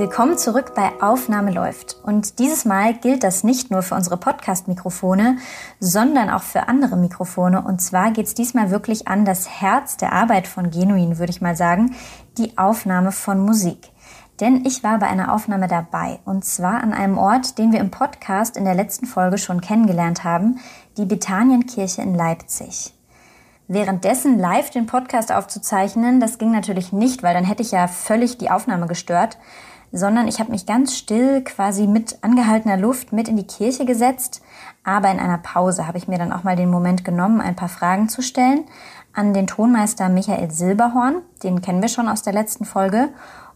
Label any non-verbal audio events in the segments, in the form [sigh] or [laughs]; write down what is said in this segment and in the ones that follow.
Willkommen zurück bei Aufnahme läuft. Und dieses Mal gilt das nicht nur für unsere Podcast-Mikrofone, sondern auch für andere Mikrofone. Und zwar geht es diesmal wirklich an das Herz der Arbeit von Genuin, würde ich mal sagen, die Aufnahme von Musik. Denn ich war bei einer Aufnahme dabei. Und zwar an einem Ort, den wir im Podcast in der letzten Folge schon kennengelernt haben, die Bethanienkirche in Leipzig. Währenddessen live den Podcast aufzuzeichnen, das ging natürlich nicht, weil dann hätte ich ja völlig die Aufnahme gestört sondern ich habe mich ganz still quasi mit angehaltener Luft mit in die Kirche gesetzt. Aber in einer Pause habe ich mir dann auch mal den Moment genommen, ein paar Fragen zu stellen an den Tonmeister Michael Silberhorn, den kennen wir schon aus der letzten Folge,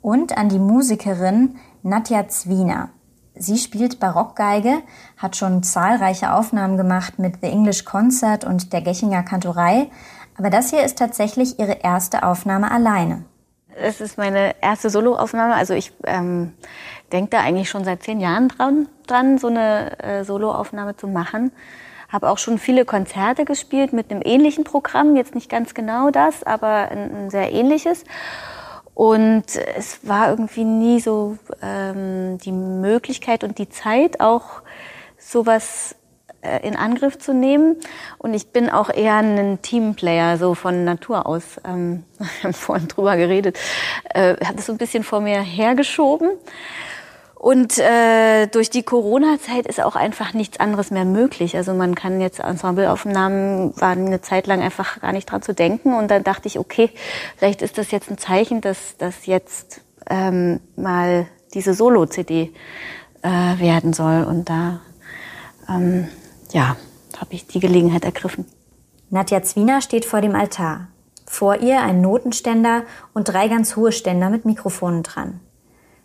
und an die Musikerin Nadja Zwiener. Sie spielt Barockgeige, hat schon zahlreiche Aufnahmen gemacht mit The English Concert und der Gechinger Kantorei, aber das hier ist tatsächlich ihre erste Aufnahme alleine. Es ist meine erste Soloaufnahme. Also ich ähm, denke da eigentlich schon seit zehn Jahren dran, dran so eine äh, Soloaufnahme zu machen. Habe auch schon viele Konzerte gespielt mit einem ähnlichen Programm. Jetzt nicht ganz genau das, aber ein, ein sehr ähnliches. Und es war irgendwie nie so ähm, die Möglichkeit und die Zeit, auch sowas in Angriff zu nehmen. Und ich bin auch eher ein Teamplayer, so von Natur aus. Ähm, [laughs] wir haben vorhin drüber geredet. Äh, habe das so ein bisschen vor mir hergeschoben. Und äh, durch die Corona-Zeit ist auch einfach nichts anderes mehr möglich. Also man kann jetzt Ensembleaufnahmen waren eine Zeit lang einfach gar nicht dran zu denken. Und dann dachte ich, okay, vielleicht ist das jetzt ein Zeichen, dass das jetzt ähm, mal diese Solo-CD äh, werden soll. Und da ähm, ja, habe ich die Gelegenheit ergriffen. Nadja Zwiener steht vor dem Altar. Vor ihr ein Notenständer und drei ganz hohe Ständer mit Mikrofonen dran.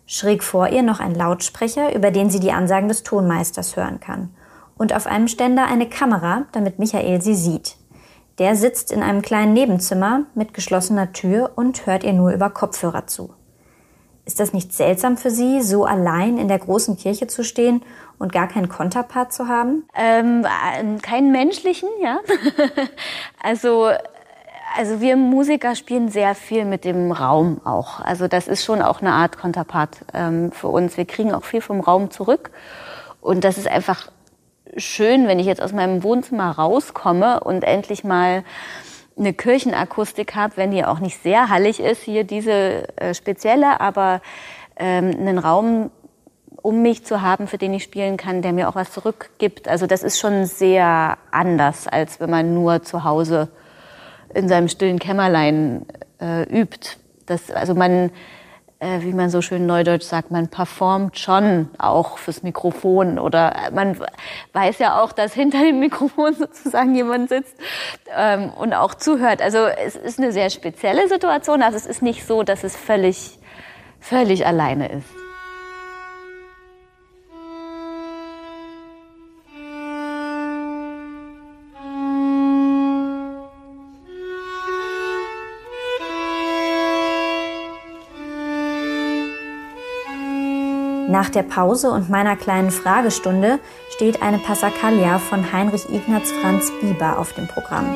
Schräg vor ihr noch ein Lautsprecher, über den sie die Ansagen des Tonmeisters hören kann. Und auf einem Ständer eine Kamera, damit Michael sie sieht. Der sitzt in einem kleinen Nebenzimmer mit geschlossener Tür und hört ihr nur über Kopfhörer zu. Ist das nicht seltsam für Sie, so allein in der großen Kirche zu stehen und gar keinen Konterpart zu haben? Ähm, äh, keinen menschlichen, ja. [laughs] also also wir Musiker spielen sehr viel mit dem Raum auch. Also das ist schon auch eine Art Konterpart ähm, für uns. Wir kriegen auch viel vom Raum zurück. Und das ist einfach schön, wenn ich jetzt aus meinem Wohnzimmer rauskomme und endlich mal eine Kirchenakustik habe, wenn die auch nicht sehr hallig ist, hier diese äh, spezielle, aber ähm, einen Raum um mich zu haben, für den ich spielen kann, der mir auch was zurückgibt. Also das ist schon sehr anders, als wenn man nur zu Hause in seinem stillen Kämmerlein äh, übt. Das, also man äh, wie man so schön neudeutsch sagt, man performt schon auch fürs Mikrofon oder man weiß ja auch, dass hinter dem [laughs] Mikrofon sozusagen jemand sitzt ähm, und auch zuhört. Also es ist eine sehr spezielle Situation. Also es ist nicht so, dass es völlig, völlig alleine ist. Nach der Pause und meiner kleinen Fragestunde steht eine Passacaglia von Heinrich Ignaz Franz Bieber auf dem Programm.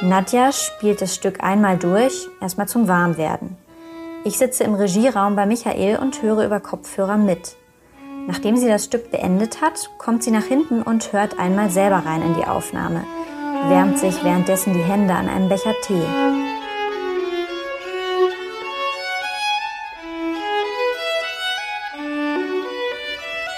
Nadja spielt das Stück einmal durch, erstmal zum Warmwerden. Ich sitze im Regieraum bei Michael und höre über Kopfhörer mit. Nachdem sie das Stück beendet hat, kommt sie nach hinten und hört einmal selber rein in die Aufnahme, wärmt sich währenddessen die Hände an einem Becher Tee.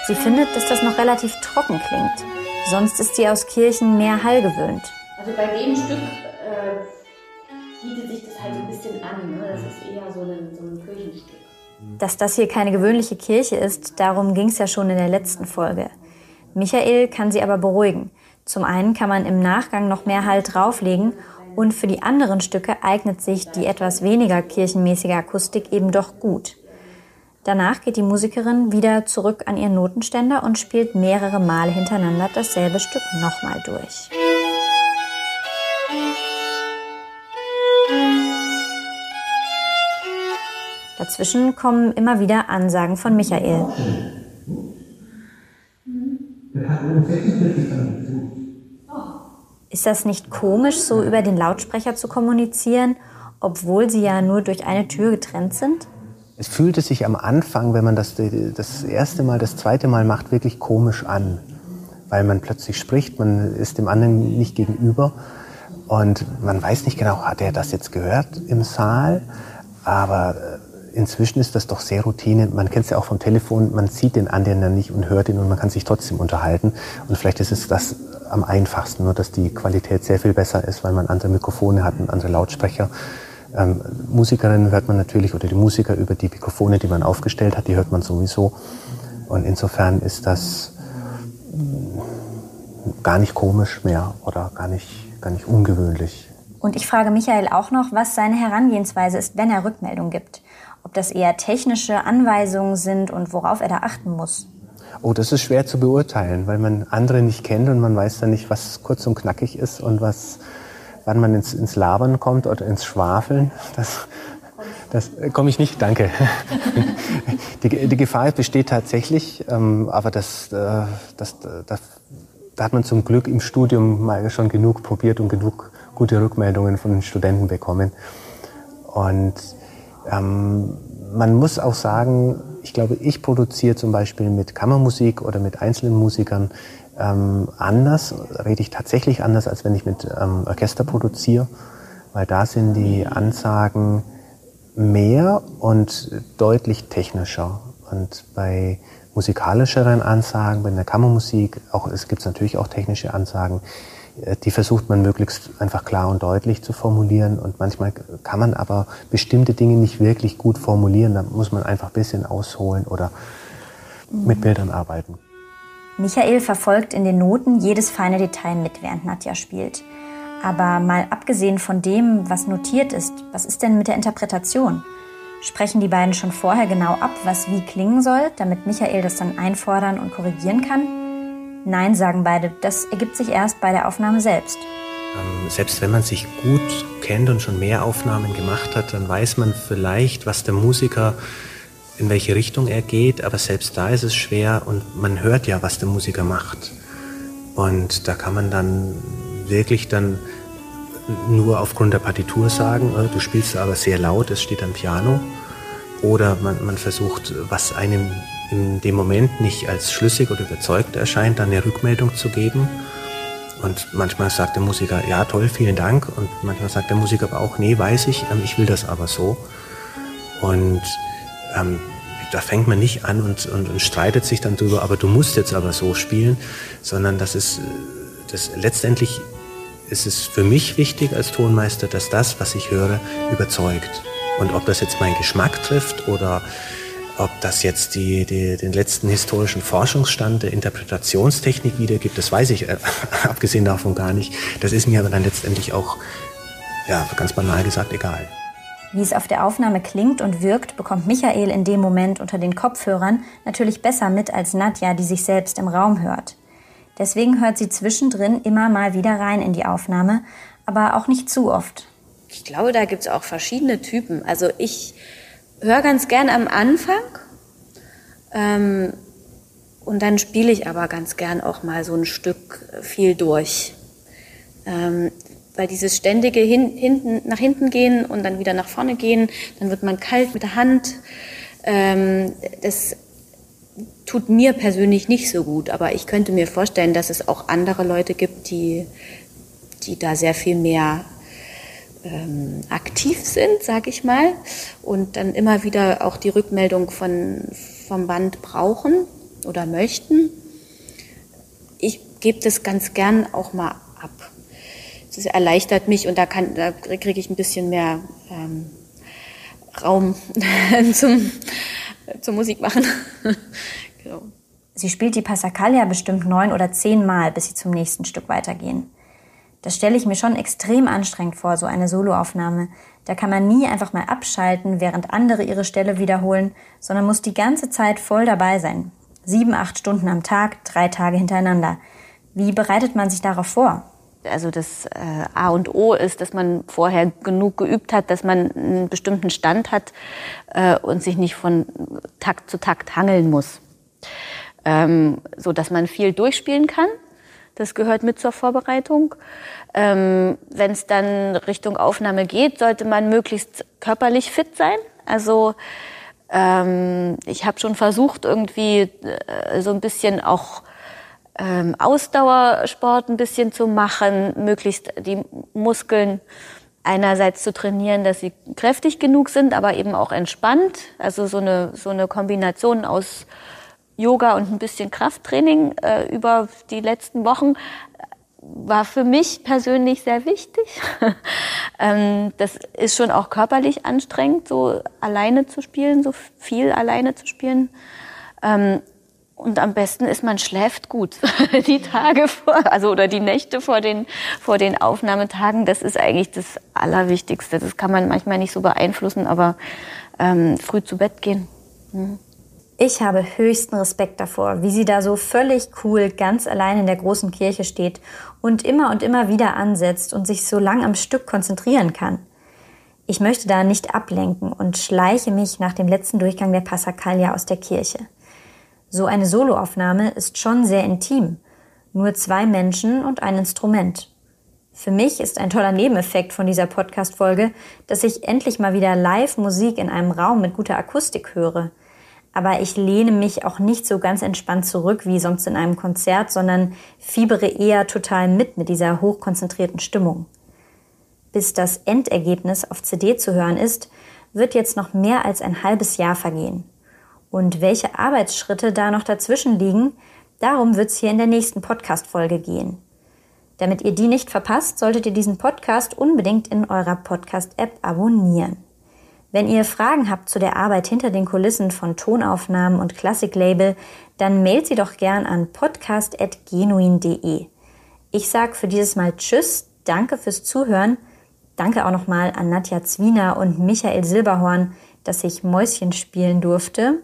Sie findet, dass das noch relativ trocken klingt. Sonst ist sie aus Kirchen mehr Hall gewöhnt. Also bei dem Stück äh, bietet sich das halt ein bisschen an. Ne? Das ist eher so ein, so ein Kirchenstück. Dass das hier keine gewöhnliche Kirche ist, darum ging es ja schon in der letzten Folge. Michael kann sie aber beruhigen. Zum einen kann man im Nachgang noch mehr Hall drauflegen und für die anderen Stücke eignet sich die etwas weniger kirchenmäßige Akustik eben doch gut. Danach geht die Musikerin wieder zurück an ihren Notenständer und spielt mehrere Male hintereinander dasselbe Stück nochmal durch. Dazwischen kommen immer wieder Ansagen von Michael. Ist das nicht komisch, so über den Lautsprecher zu kommunizieren, obwohl sie ja nur durch eine Tür getrennt sind? Es fühlte sich am Anfang, wenn man das das erste Mal, das zweite Mal macht, wirklich komisch an, weil man plötzlich spricht, man ist dem anderen nicht gegenüber und man weiß nicht genau, hat er das jetzt gehört im Saal, aber äh, inzwischen ist das doch sehr Routine. Man kennt es ja auch vom Telefon, man sieht den anderen dann nicht und hört ihn und man kann sich trotzdem unterhalten. Und vielleicht ist es das am einfachsten, nur dass die Qualität sehr viel besser ist, weil man andere Mikrofone hat und andere Lautsprecher. Ähm, Musikerinnen hört man natürlich oder die Musiker über die Mikrofone, die man aufgestellt hat, die hört man sowieso. Und insofern ist das mm, gar nicht komisch mehr oder gar nicht, gar nicht ungewöhnlich. Und ich frage Michael auch noch, was seine Herangehensweise ist, wenn er Rückmeldung gibt. Ob das eher technische Anweisungen sind und worauf er da achten muss. Oh, das ist schwer zu beurteilen, weil man andere nicht kennt und man weiß dann nicht, was kurz und knackig ist und was, wann man ins, ins Labern kommt oder ins Schwafeln. Das, das äh, komme ich nicht, danke. [laughs] Die, die Gefahr besteht tatsächlich, ähm, aber das, äh, das, das, da hat man zum Glück im Studium mal schon genug probiert und genug gute Rückmeldungen von den Studenten bekommen. Und ähm, man muss auch sagen, ich glaube, ich produziere zum Beispiel mit Kammermusik oder mit einzelnen Musikern ähm, anders, rede ich tatsächlich anders, als wenn ich mit ähm, Orchester produziere, weil da sind die Ansagen mehr und deutlich technischer. Und bei musikalischeren Ansagen, bei der Kammermusik, auch, es gibt natürlich auch technische Ansagen, äh, die versucht man möglichst einfach klar und deutlich zu formulieren. Und manchmal kann man aber bestimmte Dinge nicht wirklich gut formulieren. Da muss man einfach ein bisschen ausholen oder mit Bildern arbeiten. Michael verfolgt in den Noten jedes feine Detail mit, während Nadja spielt. Aber mal abgesehen von dem, was notiert ist, was ist denn mit der Interpretation? Sprechen die beiden schon vorher genau ab, was wie klingen soll, damit Michael das dann einfordern und korrigieren kann? Nein, sagen beide. Das ergibt sich erst bei der Aufnahme selbst. Ähm, selbst wenn man sich gut kennt und schon mehr Aufnahmen gemacht hat, dann weiß man vielleicht, was der Musiker, in welche Richtung er geht, aber selbst da ist es schwer und man hört ja, was der Musiker macht. Und da kann man dann wirklich dann nur aufgrund der Partitur sagen, äh, du spielst aber sehr laut, es steht am Piano. Oder man, man versucht, was einem in dem Moment nicht als schlüssig oder überzeugt erscheint, dann eine Rückmeldung zu geben. Und manchmal sagt der Musiker, ja toll, vielen Dank. Und manchmal sagt der Musiker aber auch, nee, weiß ich, ähm, ich will das aber so. Und ähm, da fängt man nicht an und, und, und, streitet sich dann drüber, aber du musst jetzt aber so spielen, sondern das ist, das letztendlich ist es für mich wichtig als Tonmeister, dass das, was ich höre, überzeugt. Und ob das jetzt meinen Geschmack trifft oder ob das jetzt die, die, den letzten historischen Forschungsstand der Interpretationstechnik wiedergibt, das weiß ich äh, [laughs] abgesehen davon gar nicht. Das ist mir aber dann letztendlich auch, ja, ganz banal gesagt, egal. Wie es auf der Aufnahme klingt und wirkt, bekommt Michael in dem Moment unter den Kopfhörern natürlich besser mit als Nadja, die sich selbst im Raum hört. Deswegen hört sie zwischendrin immer mal wieder rein in die Aufnahme, aber auch nicht zu oft. Ich glaube, da gibt es auch verschiedene Typen. Also ich höre ganz gern am Anfang ähm, und dann spiele ich aber ganz gern auch mal so ein Stück viel durch. Ähm, weil dieses ständige hin, hinten, nach hinten gehen und dann wieder nach vorne gehen, dann wird man kalt mit der Hand. Ähm, das tut mir persönlich nicht so gut, aber ich könnte mir vorstellen, dass es auch andere Leute gibt, die, die da sehr viel mehr ähm, aktiv sind, sag ich mal, und dann immer wieder auch die Rückmeldung von, vom Band brauchen oder möchten. Ich gebe das ganz gern auch mal ab. Das erleichtert mich und da, kann, da kriege ich ein bisschen mehr ähm, Raum [laughs] zum, zum Musik machen. [laughs] genau. Sie spielt die Passacaglia bestimmt neun oder zehn Mal, bis sie zum nächsten Stück weitergehen. Das stelle ich mir schon extrem anstrengend vor, so eine Soloaufnahme. Da kann man nie einfach mal abschalten, während andere ihre Stelle wiederholen, sondern muss die ganze Zeit voll dabei sein. Sieben, acht Stunden am Tag, drei Tage hintereinander. Wie bereitet man sich darauf vor? Also das äh, A und O ist, dass man vorher genug geübt hat, dass man einen bestimmten Stand hat äh, und sich nicht von Takt zu Takt hangeln muss. Ähm, so dass man viel durchspielen kann das gehört mit zur Vorbereitung. Ähm, Wenn es dann Richtung Aufnahme geht, sollte man möglichst körperlich fit sein. Also Ähm, ich habe schon versucht, irgendwie äh, so ein bisschen auch ähm, Ausdauersport ein bisschen zu machen, möglichst die Muskeln einerseits zu trainieren, dass sie kräftig genug sind, aber eben auch entspannt. Also so eine, so eine Kombination aus Yoga und ein bisschen Krafttraining äh, über die letzten Wochen war für mich persönlich sehr wichtig. [laughs] ähm, das ist schon auch körperlich anstrengend, so alleine zu spielen, so viel alleine zu spielen. Ähm, und am besten ist, man schläft gut [laughs] die Tage vor, also oder die Nächte vor den, vor den Aufnahmetagen. Das ist eigentlich das Allerwichtigste. Das kann man manchmal nicht so beeinflussen, aber ähm, früh zu Bett gehen. Mhm. Ich habe höchsten Respekt davor, wie sie da so völlig cool ganz allein in der großen Kirche steht und immer und immer wieder ansetzt und sich so lang am Stück konzentrieren kann. Ich möchte da nicht ablenken und schleiche mich nach dem letzten Durchgang der Passacaglia aus der Kirche. So eine Soloaufnahme ist schon sehr intim. Nur zwei Menschen und ein Instrument. Für mich ist ein toller Nebeneffekt von dieser Podcast-Folge, dass ich endlich mal wieder live Musik in einem Raum mit guter Akustik höre. Aber ich lehne mich auch nicht so ganz entspannt zurück wie sonst in einem Konzert, sondern fiebere eher total mit mit dieser hochkonzentrierten Stimmung. Bis das Endergebnis auf CD zu hören ist, wird jetzt noch mehr als ein halbes Jahr vergehen. Und welche Arbeitsschritte da noch dazwischen liegen, darum wird es hier in der nächsten Podcast-Folge gehen. Damit ihr die nicht verpasst, solltet ihr diesen Podcast unbedingt in eurer Podcast-App abonnieren. Wenn ihr Fragen habt zu der Arbeit hinter den Kulissen von Tonaufnahmen und Klassiklabel, dann mailt sie doch gern an podcast.genuin.de. Ich sag für dieses Mal Tschüss, danke fürs Zuhören. Danke auch nochmal an Nadja Zwiener und Michael Silberhorn, dass ich Mäuschen spielen durfte